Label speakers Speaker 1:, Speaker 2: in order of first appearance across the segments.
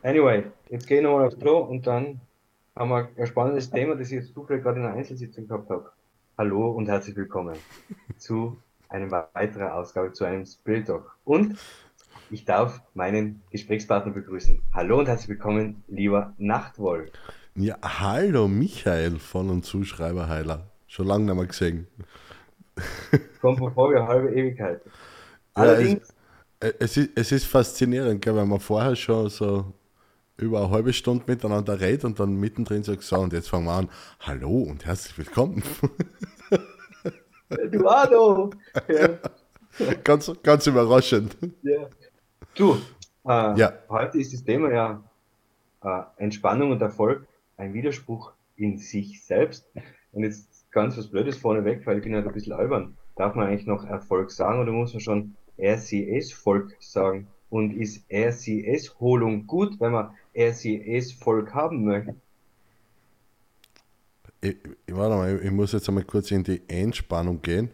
Speaker 1: Anyway, jetzt gehe ich nochmal aufs Klo und dann haben wir ein spannendes Thema, das ich jetzt zufällig gerade in einer Einzelsitzung gehabt habe. Hallo und herzlich willkommen zu einer weiteren Ausgabe, zu einem Spirit Talk. Und ich darf meinen Gesprächspartner begrüßen. Hallo und herzlich willkommen, lieber Nachtwoll.
Speaker 2: Ja, hallo Michael von und Zuschreiber Heiler. Schon lange nicht mehr gesehen.
Speaker 1: Kommt mir vor wie eine halbe Ewigkeit.
Speaker 2: Allerdings. Ja, es, es, ist, es ist faszinierend, gell, weil man vorher schon so über eine halbe Stunde miteinander redet und dann mittendrin sagt, so, und jetzt fangen wir an. Hallo und herzlich willkommen.
Speaker 1: Eduardo! Ja.
Speaker 2: ganz, ganz überraschend.
Speaker 1: Ja. Du, äh, ja. heute ist das Thema ja äh, Entspannung und Erfolg ein Widerspruch in sich selbst. Und jetzt ganz was Blödes vorneweg, weil ich bin halt ein bisschen albern. Darf man eigentlich noch Erfolg sagen oder muss man schon RCS-Volk sagen? Und ist RCS-Holung gut, wenn man RCS-Volk haben möchte?
Speaker 2: Ich, warte mal, ich muss jetzt einmal kurz in die Entspannung gehen,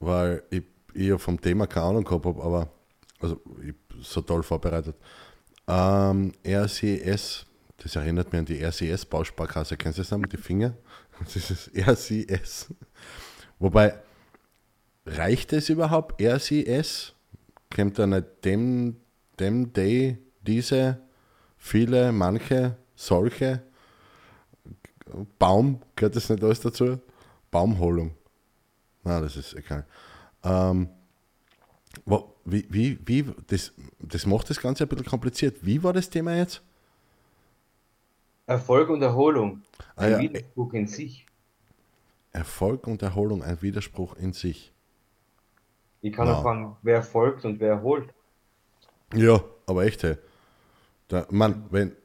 Speaker 2: weil ich, ich ja vom Thema keine Ahnung gehabt habe, aber also ich so toll vorbereitet. Ähm, RCS, das erinnert mich an die RCS-Bausparkasse. Kennst du das noch mit den Fingern? Das ist RCS. Wobei, reicht es überhaupt RCS? Kommt da nicht dem, dem, day, diese, viele, manche, solche? Baum, gehört das nicht alles dazu? Baumholung. Na, das ist egal. Ähm, wie, wie, wie, das, das macht das Ganze ein bisschen kompliziert. Wie war das Thema jetzt?
Speaker 1: Erfolg und Erholung. Ein ah, ja. Widerspruch in sich.
Speaker 2: Erfolg und Erholung, ein Widerspruch in sich.
Speaker 1: Ich kann ja. fragen, wer folgt und wer erholt.
Speaker 2: Ja, aber echt, hey. Da, Mann, wenn.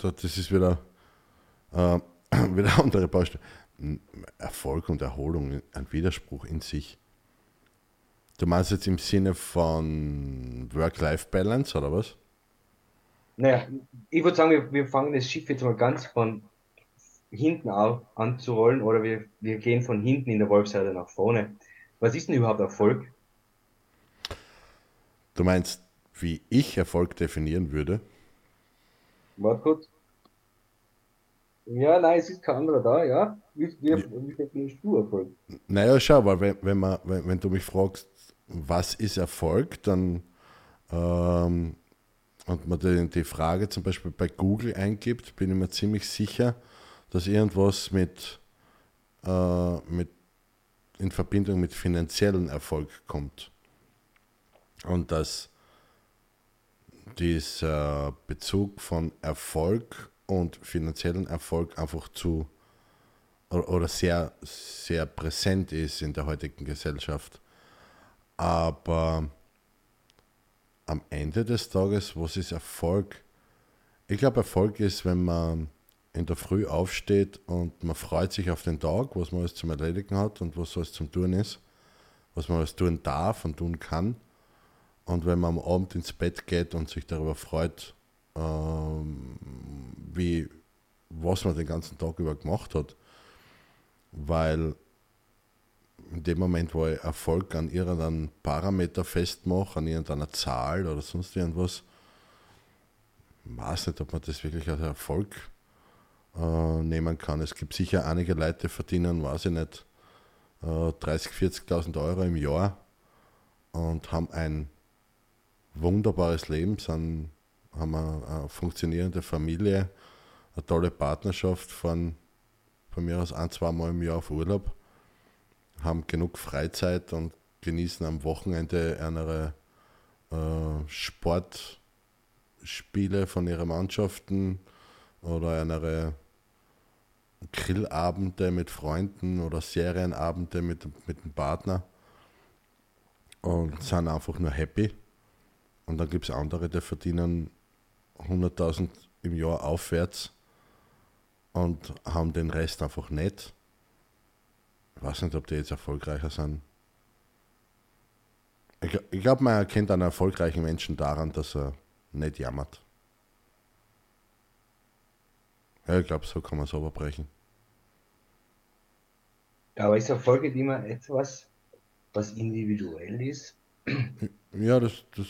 Speaker 2: Das ist wieder. Äh, wieder andere Baustelle. Erfolg und Erholung, ein Widerspruch in sich. Du meinst jetzt im Sinne von Work-Life-Balance oder was?
Speaker 1: Naja, ich würde sagen, wir, wir fangen das Schiff jetzt mal ganz von hinten auf, anzurollen oder wir, wir gehen von hinten in der Wolfseite nach vorne. Was ist denn überhaupt Erfolg?
Speaker 2: Du meinst, wie ich Erfolg definieren würde?
Speaker 1: Warte kurz. Ja, nein, es ist kein anderer da, ja. Wie, wie, wie definierst du Erfolg?
Speaker 2: Naja, schau, weil wenn, wenn, man, wenn, wenn du mich fragst, was ist Erfolg, dann ähm, und man die, die Frage zum Beispiel bei Google eingibt, bin ich mir ziemlich sicher, dass irgendwas mit, äh, mit in Verbindung mit finanziellen Erfolg kommt. Und dass dieser Bezug von Erfolg und finanziellen Erfolg einfach zu oder sehr, sehr präsent ist in der heutigen Gesellschaft. Aber am Ende des Tages, was ist Erfolg? Ich glaube, Erfolg ist, wenn man in der Früh aufsteht und man freut sich auf den Tag, was man alles zum Erledigen hat und was alles zum Tun ist, was man alles tun darf und tun kann. Und wenn man am Abend ins Bett geht und sich darüber freut, ähm, wie, was man den ganzen Tag über gemacht hat. Weil in dem Moment, wo ich Erfolg an irgendeinem Parameter festmache, an irgendeiner Zahl oder sonst irgendwas, weiß nicht, ob man das wirklich als Erfolg äh, nehmen kann. Es gibt sicher einige Leute, die verdienen, weiß ich nicht, äh, 30.000, 40.000 Euro im Jahr und haben ein wunderbares Leben, sind, haben eine, funktionierende Familie, eine tolle Partnerschaft, fahren von mir aus ein, zwei Mal im Jahr auf Urlaub haben genug Freizeit und genießen am Wochenende eine äh, Sportspiele von ihren Mannschaften oder eine Grillabende mit Freunden oder Serienabende mit, mit dem Partner und sind einfach nur happy. Und dann gibt es andere, die verdienen 100.000 im Jahr aufwärts und haben den Rest einfach nicht ich weiß nicht, ob die jetzt erfolgreicher sind. Ich, ich glaube, man erkennt einen erfolgreichen Menschen daran, dass er nicht jammert. Ja, ich glaube, so kann man es überbrechen.
Speaker 1: Ja, aber ist Erfolg nicht immer etwas, was individuell ist?
Speaker 2: Ja, das, das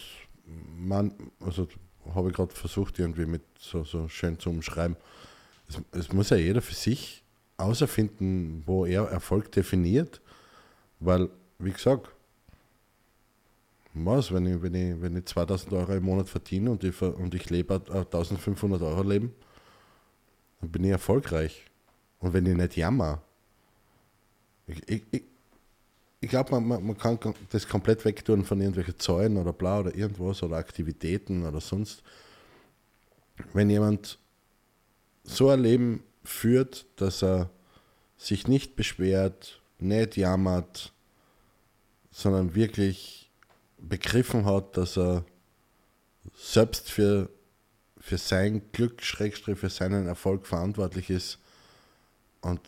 Speaker 2: man, also habe ich gerade versucht, irgendwie mit so, so schön zu umschreiben. Es, es muss ja jeder für sich außerfinden, wo er Erfolg definiert, weil, wie gesagt, was, wenn ich, wenn ich, wenn ich 2000 Euro im Monat verdiene und ich, und ich lebe 1500 Euro leben, dann bin ich erfolgreich. Und wenn ich nicht jammer, ich, ich, ich, ich glaube, man, man, man, kann das komplett wegtun von irgendwelchen Zahlen oder blau oder irgendwas oder Aktivitäten oder sonst. Wenn jemand so ein Leben führt, dass er sich nicht beschwert, nicht jammert, sondern wirklich begriffen hat, dass er selbst für, für sein Glück, Schrägstrich, für seinen Erfolg verantwortlich ist und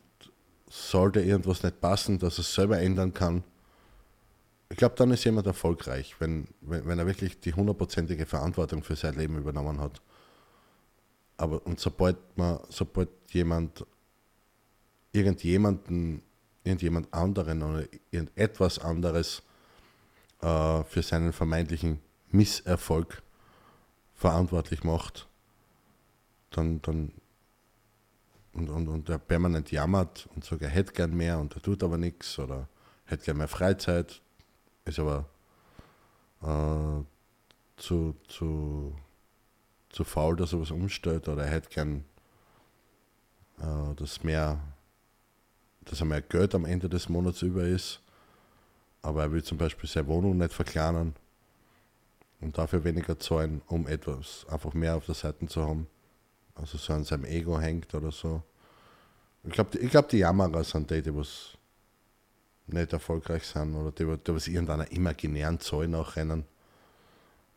Speaker 2: sollte irgendwas nicht passen, dass er es selber ändern kann. Ich glaube, dann ist jemand erfolgreich, wenn, wenn, wenn er wirklich die hundertprozentige Verantwortung für sein Leben übernommen hat. Aber und sobald man, sobald jemand irgendjemanden, irgendjemand anderen oder irgendetwas anderes äh, für seinen vermeintlichen Misserfolg verantwortlich macht, dann, dann und, und, und der permanent jammert und sagt, er hätte gern mehr und er tut aber nichts oder hätte gern mehr Freizeit, ist aber äh, zu, zu, zu faul, dass er was umstellt oder er hätte gern äh, dass mehr dass er mehr Geld am Ende des Monats über ist, aber er will zum Beispiel seine Wohnung nicht verkleinern und dafür weniger zahlen, um etwas einfach mehr auf der Seite zu haben also so an seinem Ego hängt oder so. Ich glaube, ich glaub, die Jammerer sind die, die was nicht erfolgreich sind oder die, die was irgendeiner imaginären Zahl nachrennen.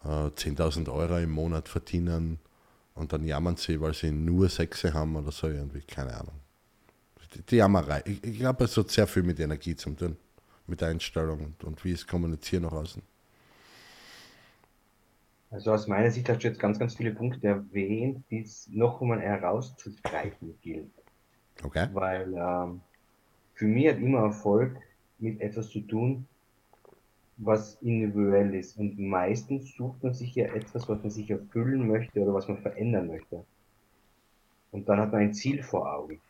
Speaker 2: Äh, 10.000 Euro im Monat verdienen und dann jammern sie, weil sie nur Sexe haben oder so irgendwie, keine Ahnung. Die, die Jammerei. Ich, ich glaube, es hat sehr viel mit Energie zu tun, mit Einstellung und, und wie es kommunizieren nach außen.
Speaker 1: Also aus meiner Sicht hast du jetzt ganz, ganz viele Punkte erwähnt, die es noch einmal herauszugreifen gilt.
Speaker 2: Okay.
Speaker 1: Weil ähm, für mich hat immer Erfolg mit etwas zu tun, was individuell ist. Und meistens sucht man sich ja etwas, was man sich erfüllen möchte oder was man verändern möchte. Und dann hat man ein Ziel vor Augen.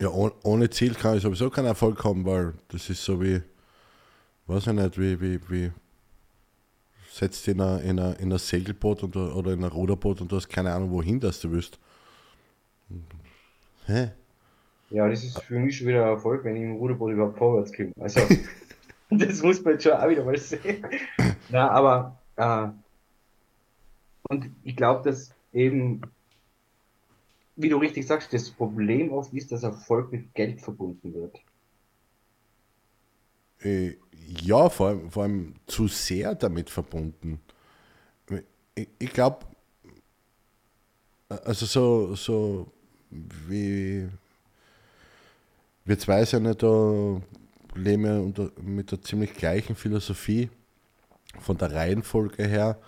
Speaker 2: Ja, ohne Ziel kann ich sowieso keinen Erfolg haben, weil das ist so wie, weiß ich nicht, wie, wie, wie setzt in ein, in in Segelboot und, oder in ein Ruderboot und du hast keine Ahnung, wohin das du willst.
Speaker 1: Hä? Ja, das ist für mich schon wieder ein Erfolg, wenn ich im Ruderboot überhaupt vorwärts komme. Also, das muss man jetzt schon auch wieder mal sehen. Na, aber, äh, und ich glaube, dass eben, wie du richtig sagst, das Problem oft ist, dass Erfolg mit Geld verbunden wird.
Speaker 2: Äh, ja, vor allem, vor allem zu sehr damit verbunden. Ich, ich glaube, also so, so wie wir zwei sind ja da, leben ja unter, mit der ziemlich gleichen Philosophie von der Reihenfolge her,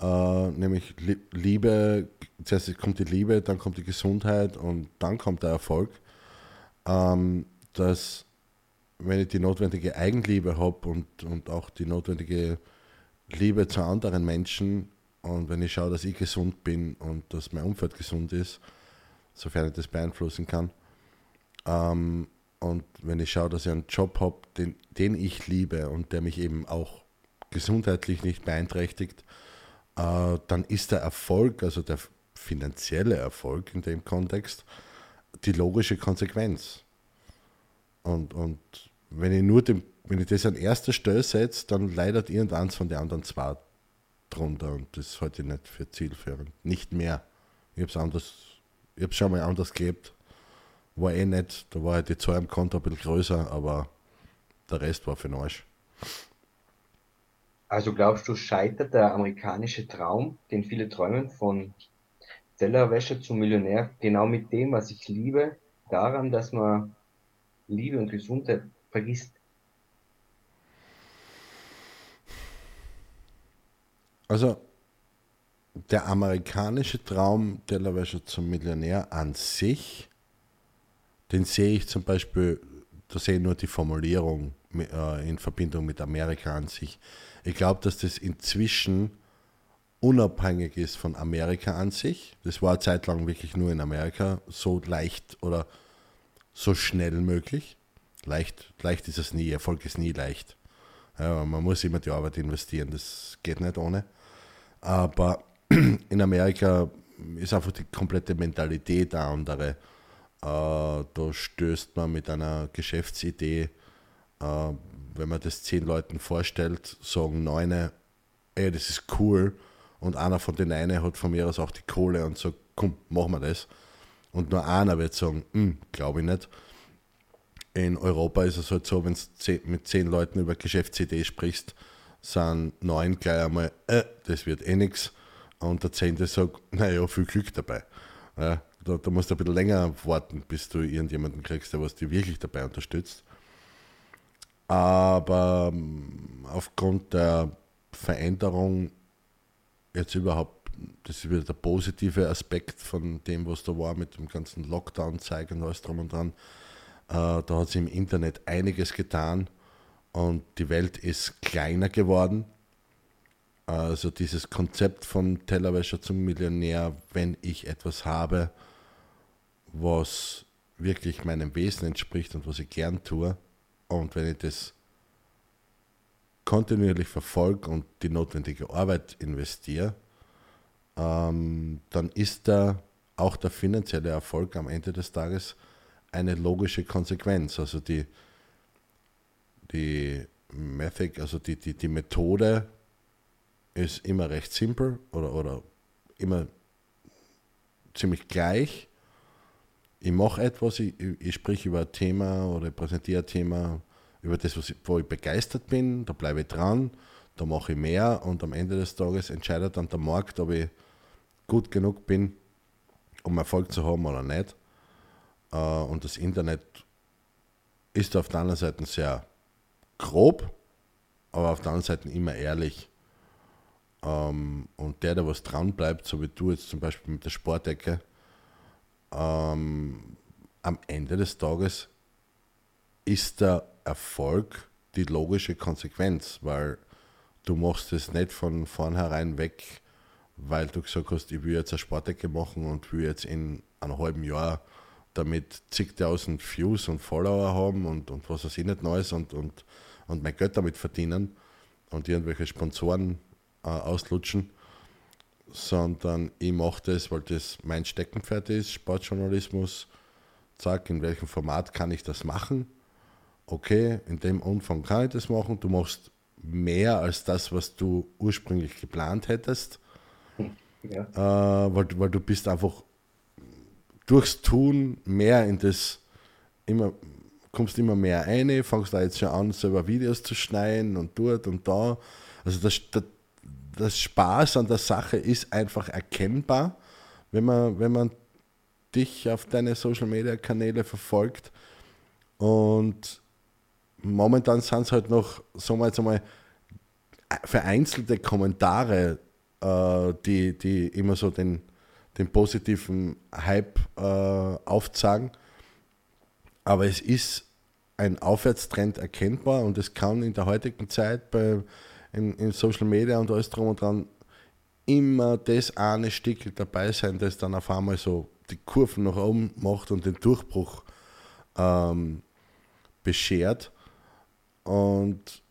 Speaker 2: äh, nämlich Liebe, zuerst kommt die Liebe, dann kommt die Gesundheit und dann kommt der Erfolg. Ähm, dass wenn ich die notwendige Eigenliebe habe und, und auch die notwendige Liebe zu anderen Menschen und wenn ich schaue, dass ich gesund bin und dass mein Umfeld gesund ist, sofern ich das beeinflussen kann, ähm, und wenn ich schaue, dass ich einen Job habe, den, den ich liebe und der mich eben auch gesundheitlich nicht beeinträchtigt, äh, dann ist der Erfolg, also der finanzielle Erfolg in dem Kontext, die logische Konsequenz. Und, und wenn ich nur dem, wenn ich das an erster Stelle setze, dann leidet irgendeins von den anderen zwei drunter und das ist heute nicht für zielführend. Nicht mehr. Ich habe es anders, ich habe schon mal anders gelebt. War eh nicht, da war halt die Zahl im Konto ein bisschen größer, aber der Rest war für den Arsch.
Speaker 1: Also glaubst du, scheitert der amerikanische Traum, den viele träumen, von Tellerwäscher zum Millionär, genau mit dem, was ich liebe, daran, dass man Liebe und Gesundheit vergisst.
Speaker 2: Also der amerikanische Traum, Tellerwäscher zum Millionär an sich, den sehe ich zum Beispiel, da sehe ich nur die Formulierung äh, in Verbindung mit Amerika an sich. Ich glaube, dass das inzwischen unabhängig ist von Amerika an sich. Das war eine Zeit lang wirklich nur in Amerika so leicht oder so schnell möglich. Leicht, leicht ist es nie, Erfolg ist nie leicht. Ja, man muss immer die Arbeit investieren, das geht nicht ohne. Aber in Amerika ist einfach die komplette Mentalität eine andere. Äh, da stößt man mit einer Geschäftsidee, äh, wenn man das zehn Leuten vorstellt, sagen neune, ey, das ist cool. Und einer von den einen hat von mir aus auch die Kohle und sagt, komm, machen wir das. Und nur einer wird sagen, hm, glaube ich nicht. In Europa ist es halt so, wenn du mit zehn Leuten über Geschäftsidee sprichst, sind neun gleich einmal, äh, das wird eh nichts. Und der zehnte sagt, naja, viel Glück dabei. Ja, da, da, musst du ein bisschen länger warten, bis du irgendjemanden kriegst, der was dich wirklich dabei unterstützt. Aber ähm, aufgrund der Veränderung jetzt überhaupt, das ist wieder der positive Aspekt von dem, was da war mit dem ganzen Lockdown-Zeigen und alles drum und dran. Äh, da hat sich im Internet einiges getan und die Welt ist kleiner geworden. Also dieses Konzept von Tellerwäscher zum Millionär, wenn ich etwas habe, was wirklich meinem Wesen entspricht und was ich gern tue, und wenn ich das kontinuierlich verfolge und die notwendige Arbeit investiere, ähm, dann ist da auch der finanzielle Erfolg am Ende des Tages eine logische Konsequenz. Also die, die Method, also die, die, die Methode ist immer recht simpel oder, oder immer ziemlich gleich. Ich mache etwas, ich, ich spreche über ein Thema oder präsentiere ein Thema, über das, was ich, wo ich begeistert bin, da bleibe ich dran, da mache ich mehr und am Ende des Tages entscheidet dann der Markt, ob ich gut genug bin, um Erfolg zu haben oder nicht. Äh, und das Internet ist auf der anderen Seite sehr grob, aber auf der anderen Seite immer ehrlich. Ähm, und der, der was dran bleibt, so wie du jetzt zum Beispiel mit der Sportecke, ähm, am Ende des Tages ist der Erfolg die logische Konsequenz, weil du machst es nicht von vornherein weg, weil du gesagt hast, ich will jetzt eine Sportecke machen und will jetzt in einem halben Jahr damit zigtausend Views und Follower haben und, und was weiß ich nicht Neues und, und, und mein Geld damit verdienen und irgendwelche Sponsoren äh, auslutschen, sondern ich mache das, weil das mein Steckenpferd ist, Sportjournalismus. Sag, in welchem Format kann ich das machen? Okay, in dem Umfang kann ich das machen. Du machst mehr als das, was du ursprünglich geplant hättest. Ja. Äh, weil, weil du bist einfach durchs Tun mehr in das, immer, kommst immer mehr ein, fangst da jetzt schon an, selber Videos zu schneiden und dort und da. Also das, das, das Spaß an der Sache ist einfach erkennbar, wenn man, wenn man dich auf deine Social Media Kanäle verfolgt. Und momentan sind es halt noch, sagen wir jetzt einmal, vereinzelte Kommentare, äh, die, die immer so den, den positiven Hype äh, aufzeigen. Aber es ist ein Aufwärtstrend erkennbar und es kann in der heutigen Zeit bei, in, in Social Media und alles drum und dran immer das eine Stück dabei sein, das dann auf einmal so die Kurven nach oben macht und den Durchbruch ähm, beschert. Und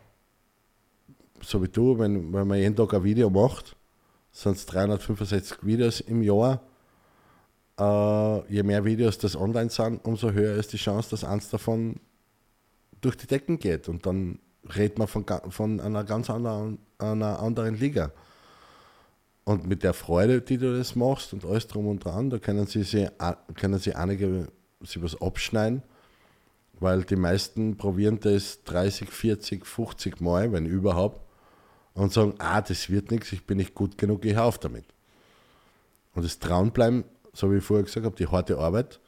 Speaker 2: so wie du, wenn, wenn man jeden Tag ein Video macht, sind es 365 Videos im Jahr. Äh, je mehr Videos das online sind, umso höher ist die Chance, dass eins davon durch die Decken geht. Und dann redet man von, von einer ganz anderen, einer anderen Liga. Und mit der Freude, die du das machst und alles drum und dran, da können sie, sie, können sie einige sie was abschneiden, weil die meisten probieren das 30, 40, 50 Mal, wenn überhaupt, und sagen, ah, das wird nichts, ich bin nicht gut genug, ich auf damit. Und das Traunbleiben, so wie ich vorher gesagt habe, die harte Arbeit,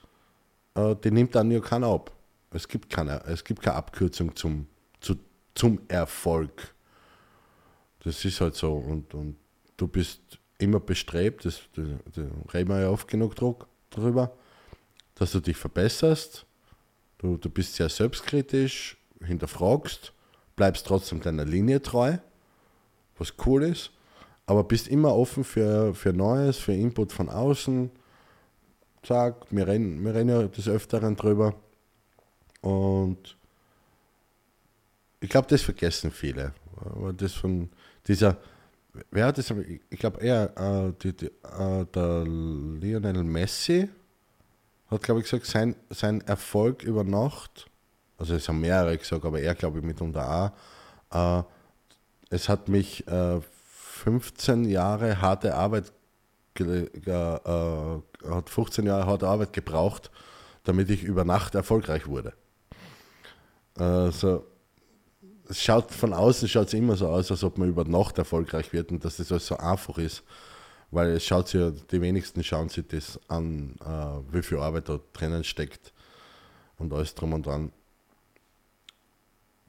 Speaker 2: äh, die nimmt dann ja keiner ab. Es gibt keine, es gibt keine Abkürzung zum, zu, zum Erfolg. Das ist halt so. Und, und du bist immer bestrebt, das, das, das reden wir ja oft genug drüber, dass du dich verbesserst. Du, du bist sehr selbstkritisch, hinterfragst, bleibst trotzdem deiner Linie treu was cool ist, aber bist immer offen für, für Neues, für Input von außen. Sag, wir reden, wir reden ja des Öfteren drüber. Und ich glaube, das vergessen viele. Aber das von dieser, wer hat das, ich glaube eher äh, die, die, äh, der Lionel Messi hat, glaube ich, gesagt, sein, sein Erfolg über Nacht, also es haben mehrere gesagt, aber er, glaube ich, mitunter auch, äh, es hat mich äh, 15 Jahre harte Arbeit, äh, hat 15 Jahre harte Arbeit gebraucht, damit ich über Nacht erfolgreich wurde. Also, es schaut von außen schaut es immer so aus, als ob man über Nacht erfolgreich wird und dass das alles so einfach ist. Weil es schaut sich ja, die wenigsten schauen sich das an, äh, wie viel Arbeit da drinnen steckt und alles drum und dran.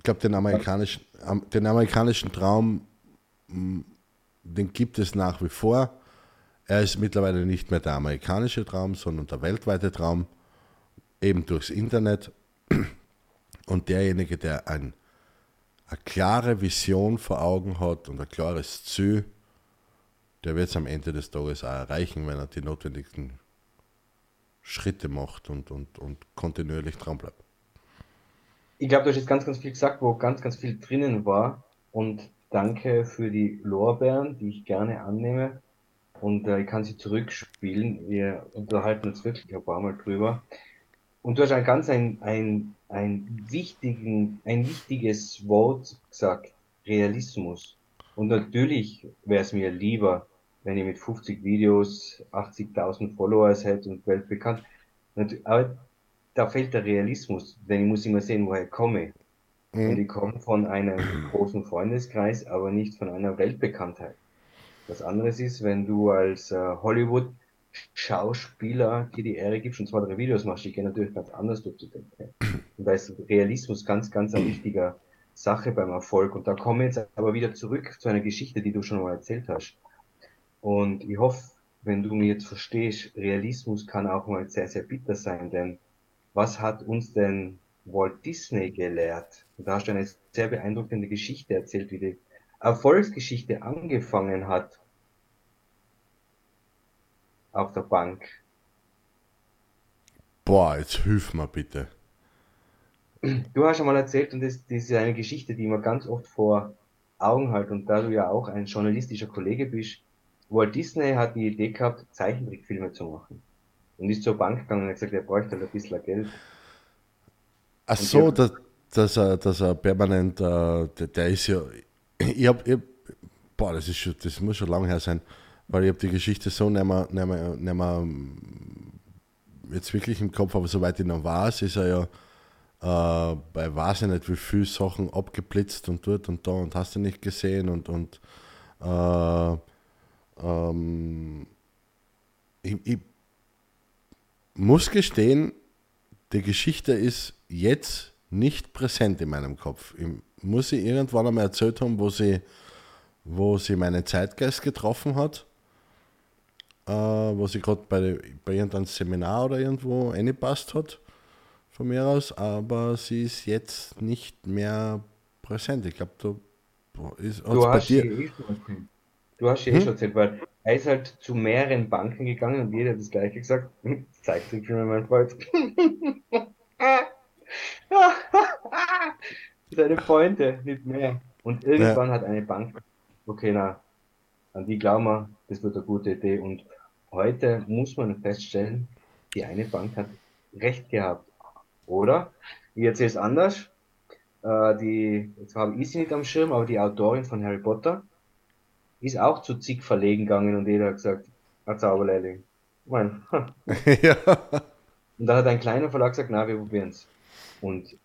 Speaker 2: Ich glaube, den amerikanischen, den amerikanischen Traum, den gibt es nach wie vor. Er ist mittlerweile nicht mehr der amerikanische Traum, sondern der weltweite Traum, eben durchs Internet. Und derjenige, der ein, eine klare Vision vor Augen hat und ein klares Ziel, der wird es am Ende des Tages auch erreichen, wenn er die notwendigen Schritte macht und, und, und kontinuierlich dran bleibt.
Speaker 1: Ich glaube, du hast jetzt ganz, ganz viel gesagt, wo ganz, ganz viel drinnen war. Und danke für die Lorbeeren, die ich gerne annehme. Und äh, ich kann sie zurückspielen. Wir unterhalten uns wirklich ein paar Mal drüber. Und du hast ein ganz ein, ein, ein, wichtigen, ein wichtiges Wort gesagt, Realismus. Und natürlich wäre es mir lieber, wenn ich mit 50 Videos 80.000 Followers hätte und weltbekannt. Aber da fehlt der Realismus, denn ich muss immer sehen, woher ich komme. Mhm. Und ich komme von einem großen Freundeskreis, aber nicht von einer Weltbekanntheit. Was anderes ist, wenn du als äh, Hollywood Schauspieler dir die Ehre gibst und zwei, drei Videos machst, die gehen natürlich ganz anders durch die Denke. Und da ist Realismus ganz, ganz ein wichtiger Sache beim Erfolg. Und da komme ich jetzt aber wieder zurück zu einer Geschichte, die du schon mal erzählt hast. Und ich hoffe, wenn du mir jetzt verstehst, Realismus kann auch mal sehr, sehr bitter sein, denn was hat uns denn Walt Disney gelehrt? Und da hast du eine sehr beeindruckende Geschichte erzählt, wie die Erfolgsgeschichte angefangen hat auf der Bank.
Speaker 2: Boah, jetzt hilf mir bitte.
Speaker 1: Du hast schon mal erzählt, und das, das ist eine Geschichte, die man ganz oft vor Augen hat, und da du ja auch ein journalistischer Kollege bist, Walt Disney hat die Idee gehabt, Zeichentrickfilme zu machen. Und ist zur Bank gegangen und hat gesagt, er bräuchte halt ein bisschen Geld.
Speaker 2: Ach und so, dass, dass, er, dass er permanent, äh, der, der, ist ja, ich hab, ich, boah, das, ist schon, das muss schon lange her sein, weil ich habe die Geschichte so nicht mehr, nicht mehr, nicht mehr jetzt wirklich im Kopf, aber soweit ich noch weiß, ist er ja äh, bei weiß ich nicht wie viele Sachen abgeblitzt und dort und da und hast du nicht gesehen und, und äh, ähm, ich, ich muss gestehen, die Geschichte ist jetzt nicht präsent in meinem Kopf. Ich muss sie irgendwann einmal erzählt haben, wo sie, wo sie meinen Zeitgeist getroffen hat, äh, wo sie gerade bei, bei irgendeinem Seminar oder irgendwo eingepasst hat, von mir aus, aber sie ist jetzt nicht mehr präsent. Ich glaube, da ist
Speaker 1: du hast dir. Du hast ja eh schon erzählt, weil er ist halt zu mehreren Banken gegangen und jeder hat das gleiche gesagt. Zeigt sich schon mein Freund. Seine Freunde, nicht mehr. Und irgendwann ja. hat eine Bank, okay, na, an die glauben wir, das wird eine gute Idee. Und heute muss man feststellen, die eine Bank hat recht gehabt. Oder? Ich erzähle es anders. Äh, die, jetzt habe ich sie nicht am Schirm, aber die Autorin von Harry Potter, ist auch zu zig Verlegen gegangen und jeder hat gesagt, ein Zauberlehrling. Ich mein, ja. Und da hat ein kleiner Verlag gesagt, na, wir probieren es. Und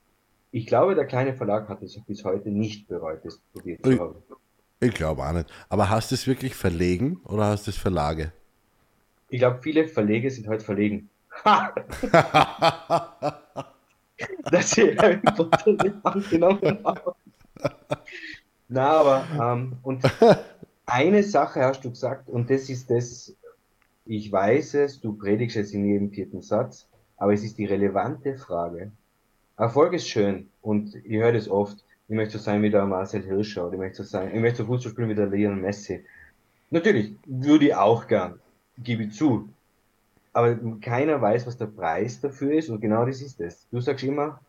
Speaker 1: ich glaube, der kleine Verlag hat es bis heute nicht bereut, das probiert zu haben.
Speaker 2: Ich glaube auch nicht. Aber hast du es wirklich verlegen oder hast du es Verlage?
Speaker 1: Ich glaube, viele Verlege sind heute verlegen. Dass sie Harry Potter nicht angenommen haben. Na, aber, ähm, und eine Sache hast du gesagt, und das ist das, ich weiß es, du predigst es in jedem vierten Satz, aber es ist die relevante Frage. Erfolg ist schön und ich höre das oft. Ich möchte so sein wie der Marcel Hirscher oder ich möchte so sein, ich möchte so Fußball spielen wie der Lionel Messi. Natürlich, würde ich auch gern, gebe ich zu. Aber keiner weiß, was der Preis dafür ist und genau das ist es. Du sagst immer,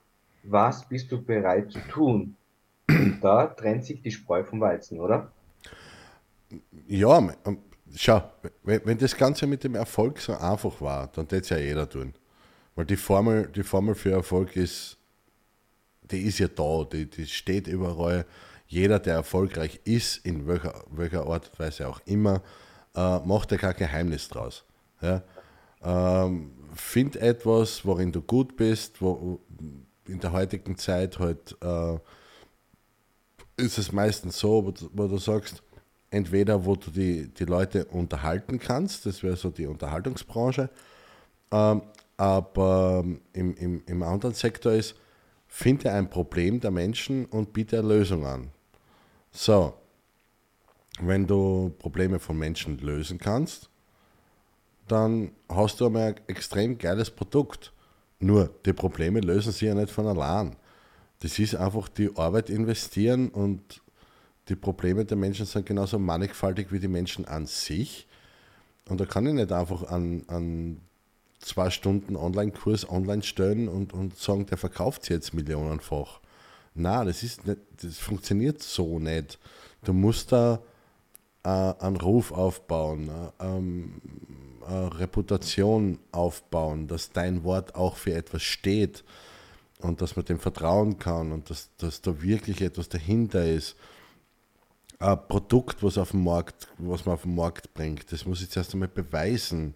Speaker 1: was bist du bereit zu tun? Und da trennt sich die Spreu vom Weizen, oder?
Speaker 2: Ja, schau, wenn das Ganze mit dem Erfolg so einfach war, dann hätte es ja jeder tun. Weil die Formel, die Formel für Erfolg ist, die ist ja da, die, die steht überall. Jeder, der erfolgreich ist, in welcher, welcher Art und Weise auch immer, äh, macht ja kein Geheimnis draus. Ja? Ähm, find etwas, worin du gut bist, wo in der heutigen Zeit halt äh, ist es meistens so, wo du, wo du, sagst, entweder wo du die, die Leute unterhalten kannst, das wäre so die Unterhaltungsbranche, ähm, aber im, im, im anderen Sektor ist, finde ein Problem der Menschen und biete eine Lösung an. So, wenn du Probleme von Menschen lösen kannst, dann hast du einmal ein extrem geiles Produkt. Nur die Probleme lösen sich ja nicht von allein. Das ist einfach die Arbeit investieren und die Probleme der Menschen sind genauso mannigfaltig wie die Menschen an sich. Und da kann ich nicht einfach an, an zwei Stunden Online-Kurs online stellen und, und sagen, der verkauft jetzt millionenfach. Na, das ist nicht, das funktioniert so nicht. Du musst da äh, einen Ruf aufbauen, äh, ähm, eine Reputation aufbauen, dass dein Wort auch für etwas steht und dass man dem vertrauen kann und dass, dass da wirklich etwas dahinter ist. Ein Produkt, was, auf dem Markt, was man auf den Markt bringt, das muss ich zuerst einmal beweisen.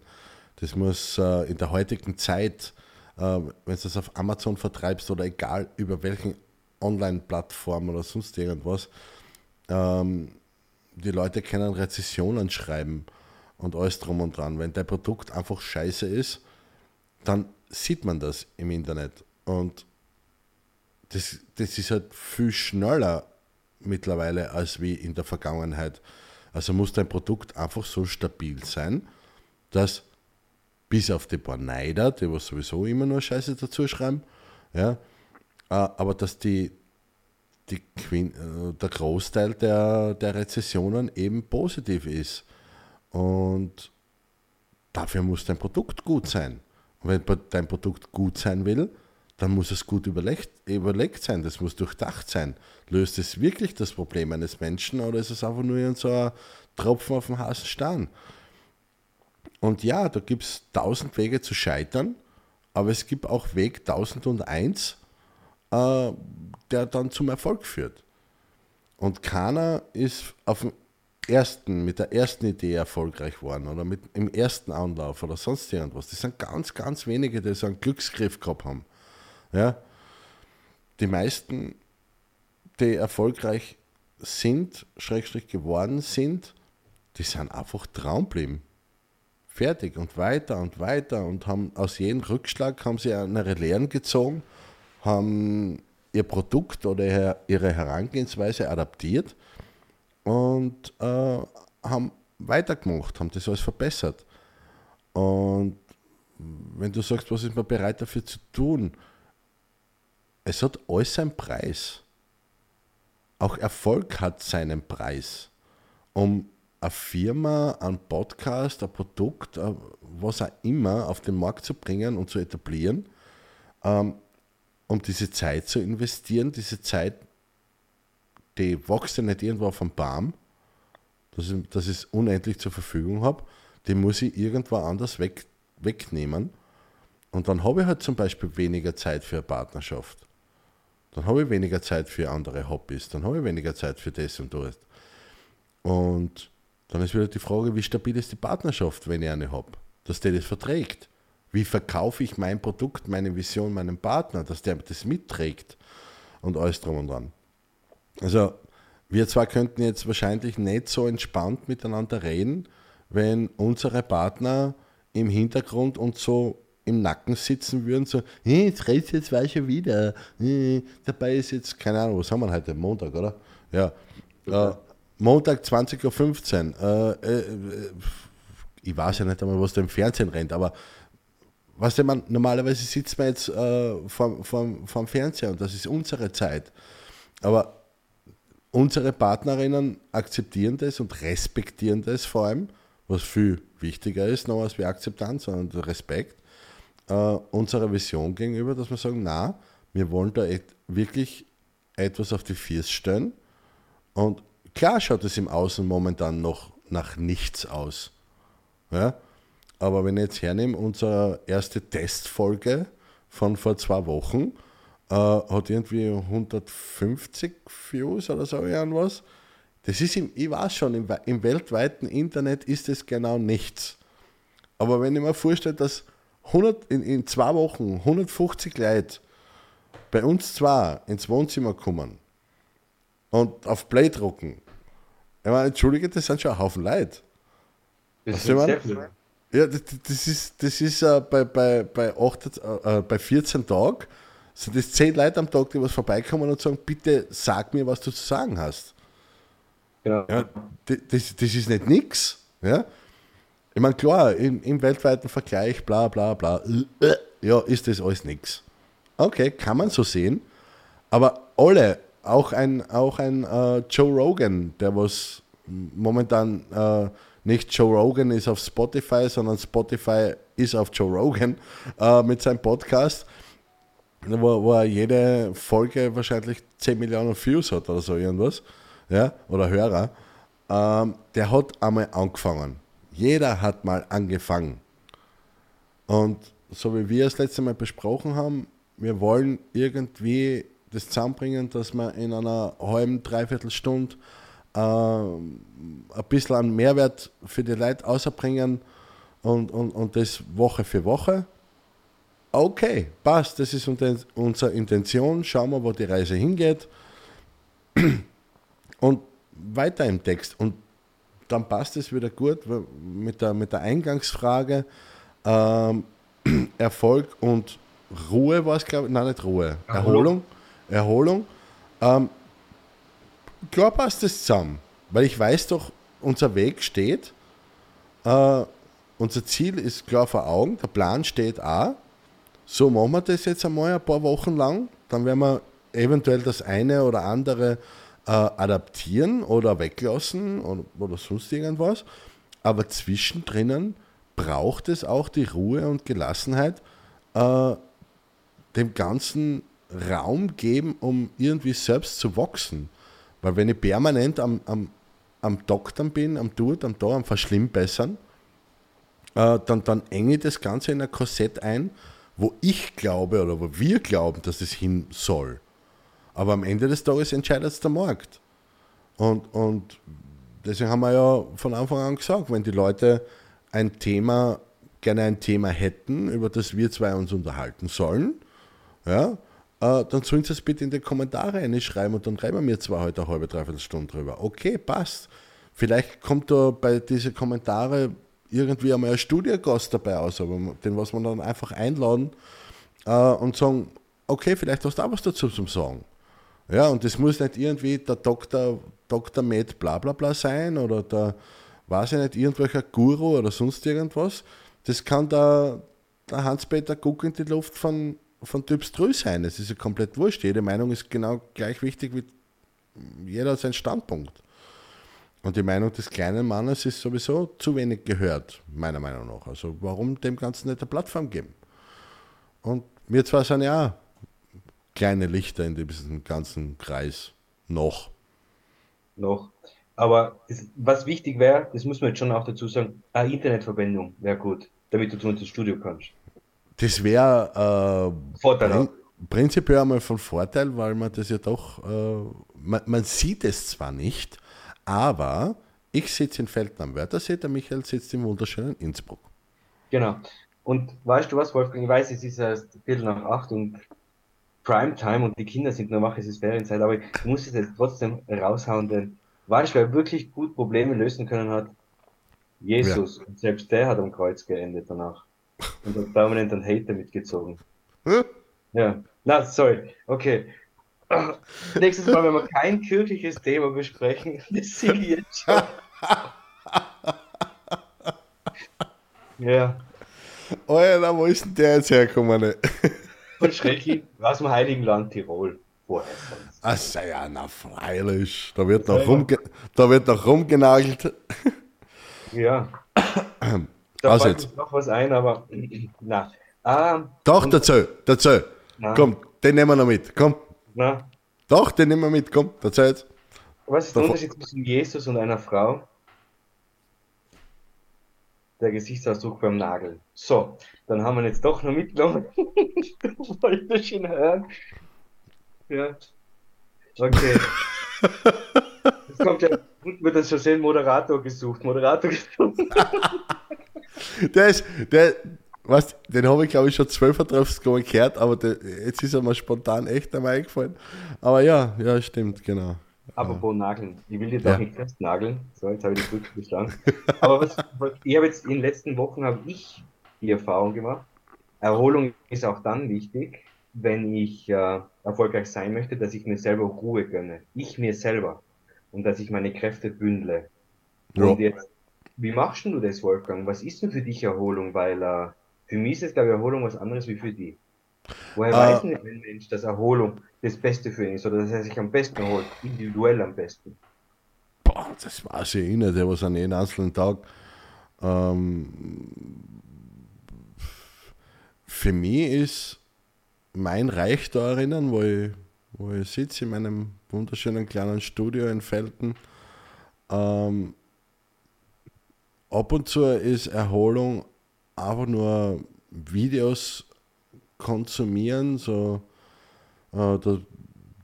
Speaker 2: Das muss äh, in der heutigen Zeit, äh, wenn du das auf Amazon vertreibst oder egal über welchen Online-Plattform oder sonst irgendwas, ähm, die Leute können Rezessionen schreiben und alles drum und dran. Wenn dein Produkt einfach scheiße ist, dann sieht man das im Internet. Und das, das ist halt viel schneller mittlerweile als wie in der Vergangenheit. Also muss dein Produkt einfach so stabil sein, dass bis auf die paar Neider, die was sowieso immer nur Scheiße dazu schreiben, ja, äh, aber dass die, die äh, der Großteil der, der Rezessionen eben positiv ist. Und dafür muss dein Produkt gut sein. Und wenn dein Produkt gut sein will, dann muss es gut überlegt, überlegt sein, das muss durchdacht sein. Löst es wirklich das Problem eines Menschen oder ist es einfach nur so ein Tropfen auf dem heißen Stein? Und ja, da gibt es tausend Wege zu scheitern, aber es gibt auch Weg 1001, äh, der dann zum Erfolg führt. Und keiner ist auf dem ersten, mit der ersten Idee erfolgreich waren oder mit im ersten Anlauf oder sonst irgendwas. Das sind ganz, ganz wenige, die so einen Glücksgriff gehabt haben. Ja? Die meisten, die erfolgreich sind, Schrägstrich geworden sind, die sind einfach Traumblieben. Fertig und weiter und weiter und haben aus jedem Rückschlag haben sie eine Lehren gezogen, haben ihr Produkt oder ihre Herangehensweise adaptiert und äh, haben weitergemacht, haben das alles verbessert. Und wenn du sagst, was ist man bereit dafür zu tun, es hat alles seinen Preis. Auch Erfolg hat seinen Preis. Um eine Firma, ein Podcast, ein Produkt, äh, was auch immer auf den Markt zu bringen und zu etablieren, ähm, um diese Zeit zu investieren, diese Zeit die wächst ja nicht irgendwo auf einem Baum, dass ich, dass ich es unendlich zur Verfügung habe, die muss ich irgendwo anders weg, wegnehmen. Und dann habe ich halt zum Beispiel weniger Zeit für eine Partnerschaft. Dann habe ich weniger Zeit für andere Hobbys. Dann habe ich weniger Zeit für das und das. Und dann ist wieder die Frage, wie stabil ist die Partnerschaft, wenn ich eine habe? Dass der das verträgt. Wie verkaufe ich mein Produkt, meine Vision meinem Partner, dass der das mitträgt und alles drum und dran. Also wir zwar könnten jetzt wahrscheinlich nicht so entspannt miteinander reden, wenn unsere Partner im Hintergrund und so im Nacken sitzen würden, so, hey, jetzt redest jetzt war schon wieder, hey, dabei ist jetzt, keine Ahnung, was haben wir heute, Montag, oder? Ja. Äh, Montag 20.15 Uhr. Äh, äh, ich weiß ja nicht einmal, was da im Fernsehen rennt, aber was denn man, normalerweise sitzt man jetzt äh, vorm, vorm, vorm Fernseher und das ist unsere Zeit. Aber unsere Partnerinnen akzeptieren das und respektieren das vor allem, was viel wichtiger ist noch als wie Akzeptanz, sondern Respekt äh, unserer Vision gegenüber, dass wir sagen, na, wir wollen da wirklich etwas auf die Viers stellen und klar schaut es im Außen momentan noch nach nichts aus. Ja? Aber wenn ich jetzt hernehme, unsere erste Testfolge von vor zwei Wochen äh, hat irgendwie 150 Views oder so irgendwas. Das ist, im, ich weiß schon, im, im weltweiten Internet ist es genau nichts. Aber wenn ich mir vorstelle, dass 100, in, in zwei Wochen 150 Leute bei uns zwei ins Wohnzimmer kommen und auf Play drucken, ich meine, entschuldige, das sind schon ein Haufen Leute. Das ist sehr. Ja, das, das ist, das ist uh, bei, bei, bei, 8, uh, bei 14 Tagen sind das 10 Leute am Tag, die was vorbeikommen und sagen, bitte sag mir, was du zu sagen hast. Ja. ja das, das ist nicht nix. Ja? Ich meine, klar, im, im weltweiten Vergleich, bla bla bla, äh, ja, ist das alles nix. Okay, kann man so sehen. Aber alle, auch ein, auch ein äh, Joe Rogan, der was momentan äh, nicht Joe Rogan ist auf Spotify, sondern Spotify ist auf Joe Rogan äh, mit seinem Podcast, wo, wo er jede Folge wahrscheinlich 10 Millionen Views hat oder so irgendwas, ja, oder Hörer. Ähm, der hat einmal angefangen jeder hat mal angefangen. Und so wie wir es letzte Mal besprochen haben, wir wollen irgendwie das zusammenbringen, dass wir in einer halben, dreiviertel Stunde äh, ein bisschen an Mehrwert für die Leute außerbringen und, und, und das Woche für Woche. Okay, passt, das ist unsere Intention. Schauen wir, wo die Reise hingeht. Und weiter im Text. Und dann passt es wieder gut mit der, mit der Eingangsfrage. Ähm, Erfolg und Ruhe war es, glaube ich. Nein, nicht Ruhe. Erholung. Erholung. Ähm, klar passt es zusammen, weil ich weiß doch, unser Weg steht. Äh, unser Ziel ist klar vor Augen, der Plan steht auch. So machen wir das jetzt einmal ein paar Wochen lang. Dann werden wir eventuell das eine oder andere äh, adaptieren oder weglassen oder, oder sonst irgendwas. Aber zwischendrin braucht es auch die Ruhe und Gelassenheit, äh, dem Ganzen Raum geben, um irgendwie selbst zu wachsen. Weil wenn ich permanent am, am, am Doktern bin, am Tut, am Da, am Verschlimmbessern, äh, dann, dann enge ich das Ganze in ein Korsett ein, wo ich glaube oder wo wir glauben, dass es hin soll. Aber am Ende des Tages entscheidet es der Markt. Und, und deswegen haben wir ja von Anfang an gesagt, wenn die Leute ein Thema, gerne ein Thema hätten, über das wir zwei uns unterhalten sollen, ja, äh, dann sollen sie es bitte in die Kommentare reinschreiben und dann reden wir zwei heute eine halbe, dreiviertel Stunde drüber. Okay, passt. Vielleicht kommt da bei diesen Kommentaren irgendwie einmal ein Studiogast dabei aus, aber den was man dann einfach einladen äh, und sagen, okay, vielleicht hast du auch was dazu zum Sagen. Ja, und das muss nicht irgendwie der Doktor, Dr. Med bla bla bla sein oder der, weiß ich nicht, irgendwelcher Guru oder sonst irgendwas. Das kann der, der Hans-Peter Guck in die Luft von, von Typs 3 sein. Das ist ja komplett wurscht. Jede Meinung ist genau gleich wichtig wie jeder sein Standpunkt. Und die Meinung des kleinen Mannes ist sowieso zu wenig gehört, meiner Meinung nach. Also warum dem Ganzen nicht eine Plattform geben? Und wir zwar sind ja kleine Lichter in diesem ganzen Kreis. Noch.
Speaker 1: Noch. Aber es, was wichtig wäre, das muss man jetzt schon auch dazu sagen, eine Internetverbindung wäre gut, damit du zu uns ins Studio kannst.
Speaker 2: Das wäre äh, Vorteil. prinzipiell einmal von Vorteil, weil man das ja doch, äh, man, man, sieht es zwar nicht, aber ich sitze in Felden am Wörthersee, der Michael sitzt im wunderschönen Innsbruck.
Speaker 1: Genau. Und weißt du was, Wolfgang, ich weiß, es ist erst Viertel nach acht und Primetime und die Kinder sind nur wach, es ist Ferienzeit, aber ich muss es jetzt trotzdem raushauen, denn weißt du, wer wirklich gut Probleme lösen können hat? Jesus. Ja. Und selbst der hat am Kreuz geendet danach. Und hat permanent einen Hater mitgezogen. Hm? Ja. Na, sorry. Okay. Nächstes Mal, wenn wir kein kirchliches Thema besprechen, das sehe ich jetzt schon.
Speaker 2: ja. Oh ja, wo ist denn der jetzt hergekommen?
Speaker 1: Von Schrecki aus dem Heiligen Land Tirol. vorher
Speaker 2: sonst. Also ja, na freilich. Da wird, noch, rumge da wird noch rumgenagelt.
Speaker 1: Ja. Da also fällt jetzt. noch was ein, aber na.
Speaker 2: Ah, Doch, dazu, dazu. Na. Komm, den nehmen wir noch mit. Komm. Na. Doch, den nehmen wir mit. Komm, dazu jetzt.
Speaker 1: Was ist der Unterschied zwischen Jesus und einer Frau? Der Gesichtsausdruck beim Nagel. So, dann haben wir jetzt doch noch mitgenommen. du wolltest schon hören. Ja. Okay. Jetzt kommt ja, wird das schon sehen, Moderator gesucht. Moderator gesucht.
Speaker 2: der ist, der, was, den habe ich glaube ich schon zwölf gehört, aber der, jetzt ist er mir spontan echt einmal eingefallen. Aber ja, ja, stimmt, genau.
Speaker 1: Apropos Nageln. Ich will dir doch ja. nicht festnageln. So, jetzt habe ich die Brücke geschlagen. Aber was, was, ich habe jetzt in den letzten Wochen habe ich die Erfahrung gemacht. Erholung ist auch dann wichtig, wenn ich äh, erfolgreich sein möchte, dass ich mir selber Ruhe gönne. Ich mir selber. Und dass ich meine Kräfte bündle. Ja. Und jetzt, wie machst du das, Wolfgang? Was ist denn für dich Erholung? Weil äh, für mich ist es, glaube ich, Erholung was anderes wie für dich. Woher äh, weiß denn ein Mensch, dass Erholung das Beste für ihn ist oder dass er sich am besten erholt, individuell am besten?
Speaker 2: Boah, das weiß ich eh nicht, was an jedem einzelnen Tag. Ähm, für mich ist mein Reich da erinnern, wo ich, wo ich sitze in meinem wunderschönen kleinen Studio in Felten. Ähm, ab und zu ist Erholung einfach nur Videos konsumieren, so äh, da,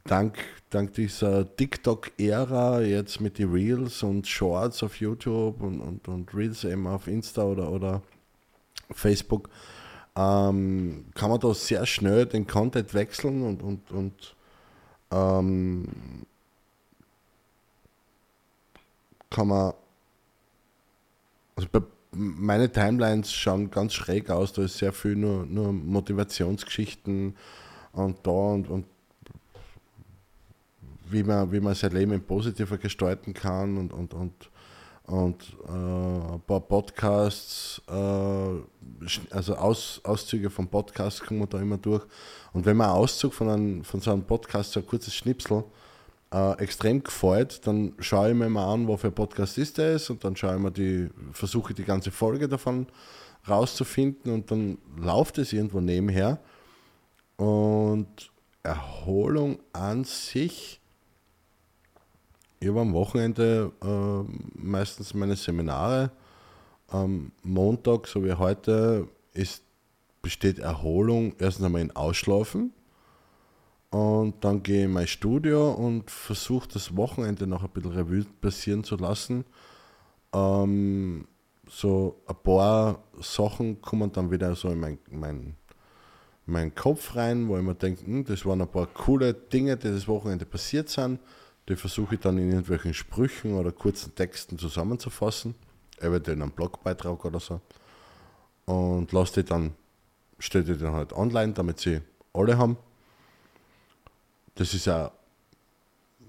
Speaker 2: dank, dank dieser TikTok-Ära, jetzt mit den Reels und Shorts auf YouTube und, und, und Reels eben auf Insta oder, oder Facebook, ähm, kann man da sehr schnell den Content wechseln und, und, und ähm, kann man, also bei, meine Timelines schauen ganz schräg aus, da ist sehr viel nur, nur Motivationsgeschichten und da und, und wie man, wie man sein Leben positiver gestalten kann und, und, und und äh, ein paar Podcasts, äh, also Aus, Auszüge von Podcasts kommen da immer durch. Und wenn man einen Auszug von, einem, von so einem Podcast, so ein kurzes Schnipsel, äh, extrem gefällt, dann schaue ich mir mal an, wofür Podcast ist das und dann schaue ich mir die, versuche die ganze Folge davon rauszufinden und dann läuft es irgendwo nebenher. Und Erholung an sich ich habe am Wochenende äh, meistens meine Seminare. Am Montag, so wie heute, ist, besteht Erholung erstens einmal in Ausschlafen. Und dann gehe ich in mein Studio und versuche das Wochenende noch ein bisschen Revue passieren zu lassen. Ähm, so ein paar Sachen kommen dann wieder so in meinen mein, mein Kopf rein, wo ich mir denke, hm, das waren ein paar coole Dinge, die das Wochenende passiert sind die versuche ich dann in irgendwelchen Sprüchen oder kurzen Texten zusammenzufassen, eventuell in einem Blogbeitrag oder so. Und lasse die dann, stelle die dann halt online, damit sie alle haben. Das ist ja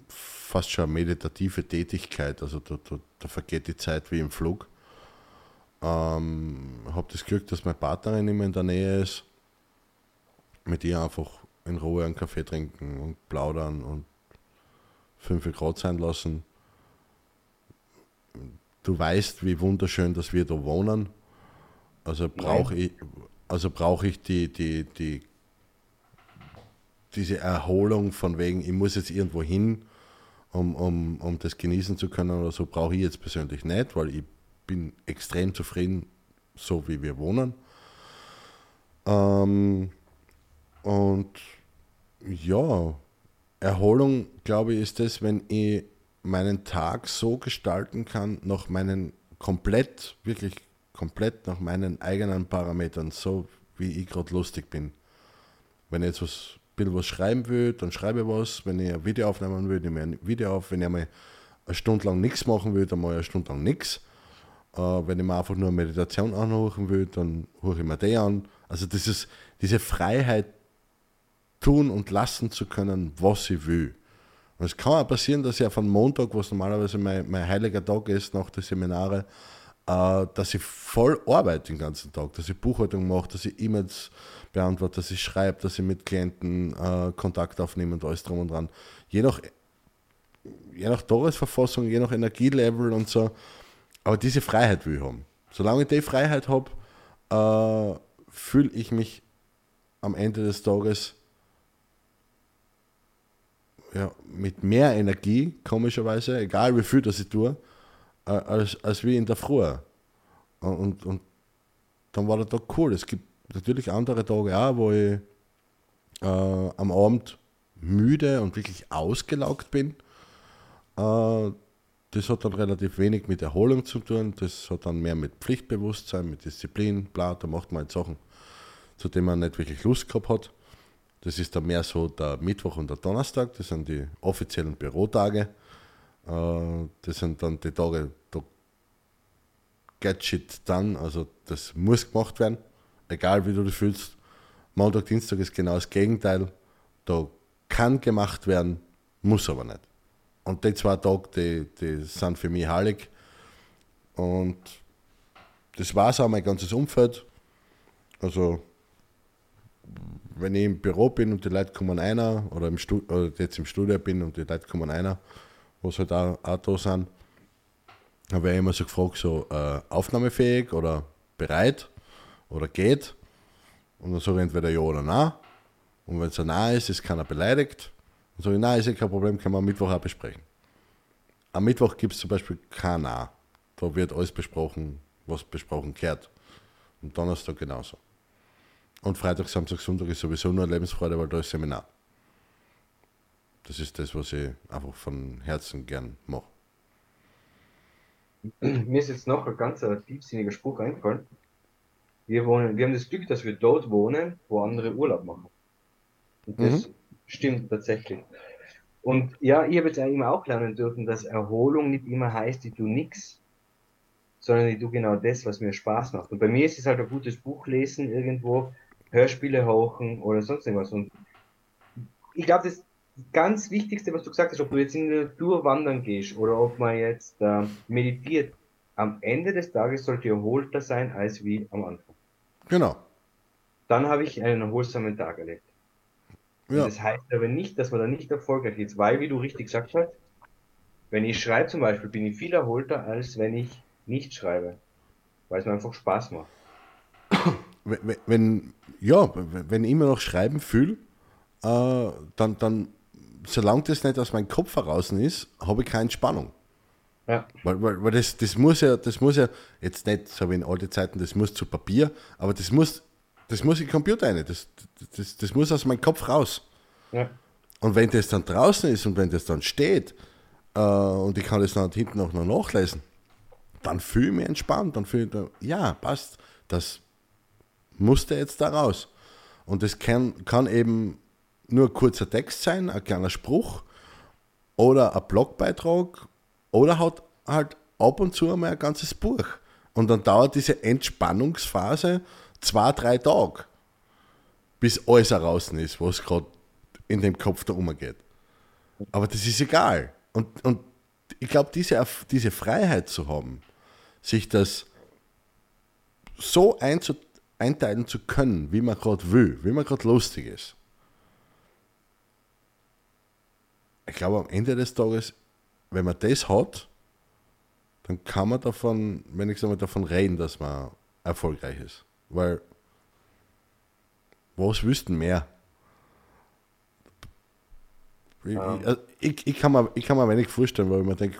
Speaker 2: fast schon eine meditative Tätigkeit, also da, da, da vergeht die Zeit wie im Flug. Ähm, habe das Glück, dass meine Partnerin immer in der Nähe ist, mit ihr einfach in Ruhe einen Kaffee trinken und plaudern und 5 Grad sein lassen. Du weißt, wie wunderschön, dass wir da wohnen. Also brauche ich, also brauche ich die, die, die, diese Erholung von wegen, ich muss jetzt irgendwo hin, um, um, um das genießen zu können oder so, brauche ich jetzt persönlich nicht, weil ich bin extrem zufrieden, so wie wir wohnen. Ähm, und ja, Erholung, glaube ich, ist das, wenn ich meinen Tag so gestalten kann, nach meinen komplett, wirklich komplett nach meinen eigenen Parametern, so wie ich gerade lustig bin. Wenn ich jetzt was, will was schreiben will, dann schreibe ich was. Wenn ich ein Video aufnehmen will, nehme ich ein Video auf. Wenn ich einmal eine Stunde lang nichts machen will, dann mache ich eine Stunde lang nichts. Äh, wenn ich mir einfach nur Meditation anhören will, dann höre ich mir die an. Also ist diese Freiheit, tun und lassen zu können, was ich will. Und es kann auch passieren, dass ich auf einem Montag, was normalerweise mein, mein heiliger Tag ist, nach den Seminare, dass ich voll arbeite den ganzen Tag, dass ich Buchhaltung mache, dass ich E-Mails beantworte, dass ich schreibe, dass ich mit Klienten äh, Kontakt aufnehme und alles drum und dran. Je nach, je nach Tagesverfassung, je nach Energielevel und so. Aber diese Freiheit will ich haben. Solange ich die Freiheit habe, äh, fühle ich mich am Ende des Tages ja, mit mehr Energie, komischerweise, egal wie viel das ich tue, äh, als, als wie in der Früh. Und, und dann war der Tag cool. Es gibt natürlich andere Tage auch, wo ich äh, am Abend müde und wirklich ausgelaugt bin. Äh, das hat dann relativ wenig mit Erholung zu tun. Das hat dann mehr mit Pflichtbewusstsein, mit Disziplin, bla, da macht man halt Sachen, zu denen man nicht wirklich Lust gehabt hat. Das ist dann mehr so der Mittwoch und der Donnerstag, das sind die offiziellen Bürotage. Äh, das sind dann die Tage, da get shit done, also das muss gemacht werden, egal wie du dich fühlst. Montag, Dienstag ist genau das Gegenteil. Da kann gemacht werden, muss aber nicht. Und die zwei Tage, die, die sind für mich heilig. Und das war es auch mein ganzes Umfeld. Also, wenn ich im Büro bin und die Leute kommen einer, oder, im oder jetzt im Studio bin und die Leute kommen einer, was halt auch, auch da sind, habe ich immer so gefragt, so äh, aufnahmefähig oder bereit oder geht. Und dann sage ich entweder ja oder nein. Und wenn es ein Nein ist, ist keiner beleidigt. Dann sage ich, nein, ist ja kein Problem, können wir am Mittwoch auch besprechen. Am Mittwoch gibt es zum Beispiel kein Nein. Da wird alles besprochen, was besprochen gehört. Und Donnerstag genauso. Und Freitag, Samstag, Sonntag ist sowieso nur Lebensfreude, weil da ist Seminar. Das ist das, was ich einfach von Herzen gern mache.
Speaker 1: Mir ist jetzt noch ein ganz tiefsinniger Spruch eingefallen. Wir, wohnen, wir haben das Glück, dass wir dort wohnen, wo andere Urlaub machen. Und das mhm. stimmt tatsächlich. Und ja, ich habe jetzt immer auch lernen dürfen, dass Erholung nicht immer heißt, ich tue nichts, sondern ich tue genau das, was mir Spaß macht. Und bei mir ist es halt ein gutes Buch lesen irgendwo, Hörspiele hochen oder sonst irgendwas. Und ich glaube, das ganz Wichtigste, was du gesagt hast, ob du jetzt in der Natur wandern gehst oder ob man jetzt äh, meditiert, am Ende des Tages sollte erholter sein als wie am Anfang.
Speaker 2: Genau.
Speaker 1: Dann habe ich einen erholsamen Tag erlebt. Ja. Das heißt aber nicht, dass man da nicht erfolgreich ist, weil, wie du richtig gesagt hast, wenn ich schreibe zum Beispiel, bin ich viel erholter, als wenn ich nicht schreibe, weil es mir einfach Spaß macht.
Speaker 2: Wenn, wenn ja, wenn ich immer noch schreiben fühle, äh, dann, dann solange das nicht aus meinem Kopf heraus ist, habe ich keine Spannung. Ja. Weil, weil, weil das, das muss ja, das muss ja, jetzt nicht so wie in alten Zeiten, das muss zu Papier, aber das muss, das muss in den Computer rein, das, das, das muss aus meinem Kopf raus. Ja. Und wenn das dann draußen ist und wenn das dann steht äh, und ich kann das dann hinten auch noch nachlesen, dann fühle ich mich entspannt, dann fühle ich, mich, ja, passt, das musste jetzt da raus. Und das kann, kann eben nur ein kurzer Text sein, ein kleiner Spruch oder ein Blogbeitrag oder halt, halt ab und zu einmal ein ganzes Buch. Und dann dauert diese Entspannungsphase zwei, drei Tage, bis alles heraus ist, was gerade in dem Kopf da umgeht. Aber das ist egal. Und, und ich glaube, diese, diese Freiheit zu haben, sich das so einteilen zu können, wie man gerade will, wie man gerade lustig ist, ich glaube, am Ende des Tages, wenn man das hat, dann kann man davon, wenn ich sage, davon reden, dass man erfolgreich ist. Weil, was wüssten mehr? Ich, ja. ich, also ich, kann mir, ich kann mir wenig vorstellen, weil ich mir denke,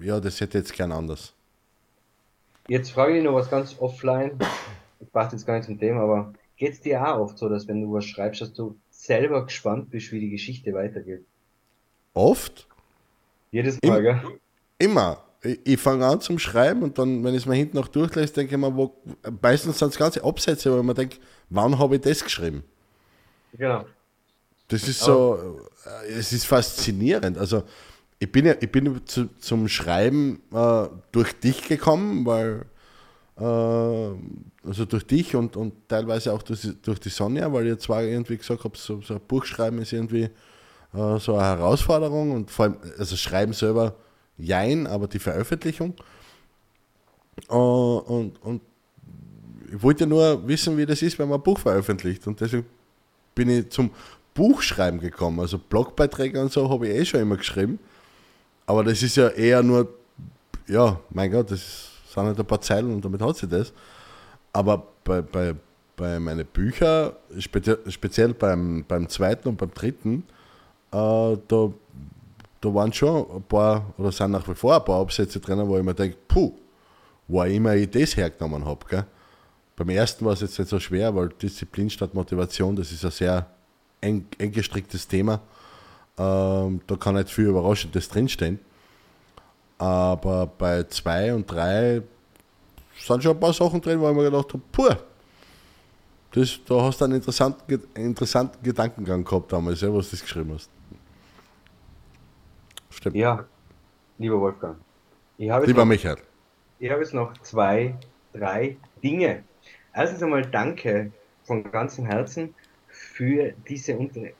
Speaker 2: ja, das hätte jetzt gern anders.
Speaker 1: Jetzt frage ich noch was ganz offline. Ich passt jetzt gar nicht zum Thema, aber geht es dir auch oft so, dass wenn du was schreibst, dass du selber gespannt bist, wie die Geschichte weitergeht?
Speaker 2: Oft?
Speaker 1: Jedes Mal, Im, gell?
Speaker 2: Immer. Ich, ich fange an zum Schreiben und dann, wenn ich es mir hinten noch durchlese, denke ich mir, wo, meistens sind es ganze Absätze, aber man denkt, wann habe ich das geschrieben?
Speaker 1: Genau.
Speaker 2: Das ist so, äh, es ist faszinierend. Also, ich bin ja, ich bin zu, zum Schreiben äh, durch dich gekommen, weil, äh, also durch dich und, und teilweise auch durch, durch die Sonja, weil ihr zwar irgendwie gesagt habt, so, so ein Buch schreiben ist irgendwie äh, so eine Herausforderung und vor allem, also Schreiben selber jein, aber die Veröffentlichung. Uh, und, und ich wollte nur wissen, wie das ist, wenn man ein Buch veröffentlicht. Und deswegen bin ich zum Buchschreiben gekommen. Also Blogbeiträge und so habe ich eh schon immer geschrieben. Aber das ist ja eher nur, ja, mein Gott, das sind halt ein paar Zeilen und damit hat sie das. Aber bei, bei, bei meinen Büchern, speziell beim, beim zweiten und beim dritten, äh, da, da waren schon ein paar, oder sind nach wie vor ein paar Absätze drin, wo ich mir denke, puh, wo immer ich das hergenommen habe. Beim ersten war es jetzt nicht so schwer, weil Disziplin statt Motivation, das ist ein sehr eng, eng gestricktes Thema. Ähm, da kann nicht viel Überraschendes drinstehen. Aber bei zwei und drei sind schon ein paar Sachen drin, wo ich mir gedacht habe, puh, das, da hast du einen interessanten, interessanten Gedankengang gehabt damals, ja, was du das geschrieben hast.
Speaker 1: Stimmt. Ja, lieber Wolfgang.
Speaker 2: lieber
Speaker 1: noch,
Speaker 2: Michael.
Speaker 1: Ich habe jetzt noch zwei, drei Dinge. Erstens einmal danke von ganzem Herzen für diese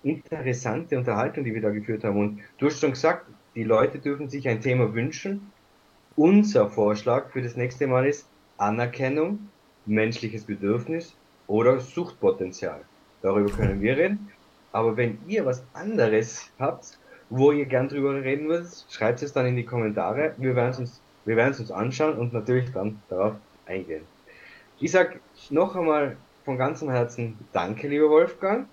Speaker 1: interessante Unterhaltung, die wir da geführt haben. Und du hast schon gesagt, die Leute dürfen sich ein Thema wünschen. Unser Vorschlag für das nächste Mal ist Anerkennung, menschliches Bedürfnis oder Suchtpotenzial. Darüber können wir reden. Aber wenn ihr was anderes habt, wo ihr gern drüber reden würdet, schreibt es dann in die Kommentare. Wir werden es uns, wir werden es uns anschauen und natürlich dann darauf eingehen. Ich sag noch einmal von ganzem Herzen Danke, lieber Wolfgang.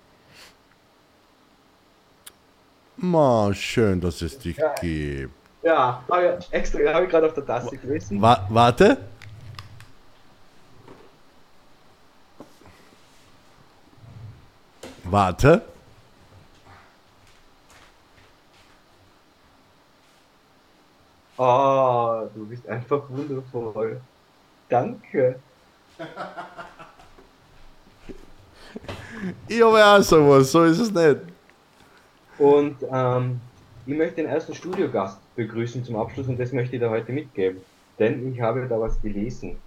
Speaker 2: Ma, schön, dass es dich ja. gibt.
Speaker 1: Ja, habe ich extra, habe ich gerade auf der Taste gewesen.
Speaker 2: Wa warte. Warte.
Speaker 1: Oh, du bist einfach wundervoll. Danke.
Speaker 2: ich habe auch sowas, so ist es nicht.
Speaker 1: Und ähm, ich möchte den ersten Studiogast begrüßen zum Abschluss und das möchte ich da heute mitgeben. Denn ich habe da was gelesen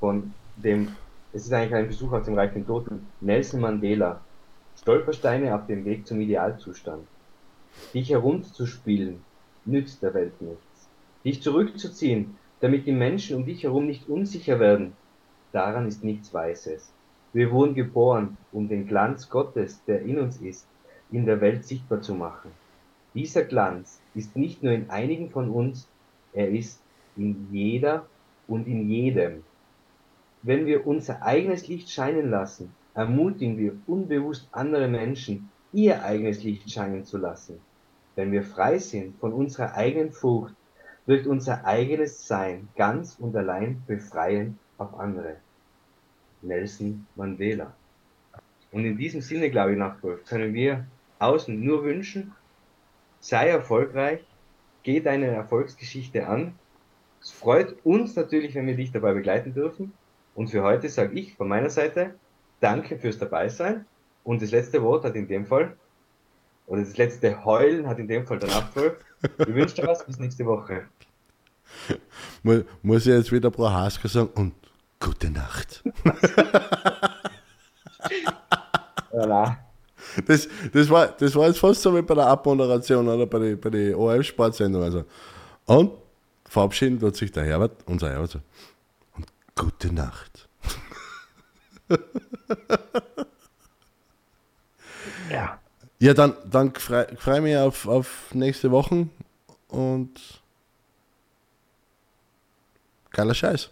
Speaker 1: von dem, es ist eigentlich ein Besuch aus dem Reich den Toten, Nelson Mandela. Stolpersteine auf dem Weg zum Idealzustand. Dich herunterzuspielen, nützt der Welt nichts. Dich zurückzuziehen, damit die Menschen um dich herum nicht unsicher werden, daran ist nichts Weises. Wir wurden geboren, um den Glanz Gottes, der in uns ist, in der Welt sichtbar zu machen. Dieser Glanz ist nicht nur in einigen von uns, er ist in jeder und in jedem. Wenn wir unser eigenes Licht scheinen lassen, ermutigen wir unbewusst andere Menschen, ihr eigenes Licht scheinen zu lassen. Wenn wir frei sind von unserer eigenen Furcht, wirkt unser eigenes Sein ganz und allein befreiend auf andere. Nelson Mandela. Und in diesem Sinne, glaube ich, Nachtwolf, können wir außen nur wünschen, sei erfolgreich, geh deine Erfolgsgeschichte an. Es freut uns natürlich, wenn wir dich dabei begleiten dürfen. Und für heute sage ich von meiner Seite, danke fürs Dabeisein. Und das letzte Wort hat in dem Fall, oder das letzte Heulen hat in dem Fall der Nachtwolf. Ich wünsche dir was, bis nächste Woche.
Speaker 2: Muss ich jetzt wieder Frau Hasker sagen und Gute Nacht. ja, das, das, war, das war jetzt fast so wie bei der Abmoderation oder bei den bei die ORF-Sportsendung. Also. Und verabschieden tut sich der Herbert, unser Herbert, so. und gute Nacht.
Speaker 1: ja.
Speaker 2: Ja, dann, dann freue freu mich auf, auf nächste Woche und geiler Scheiß.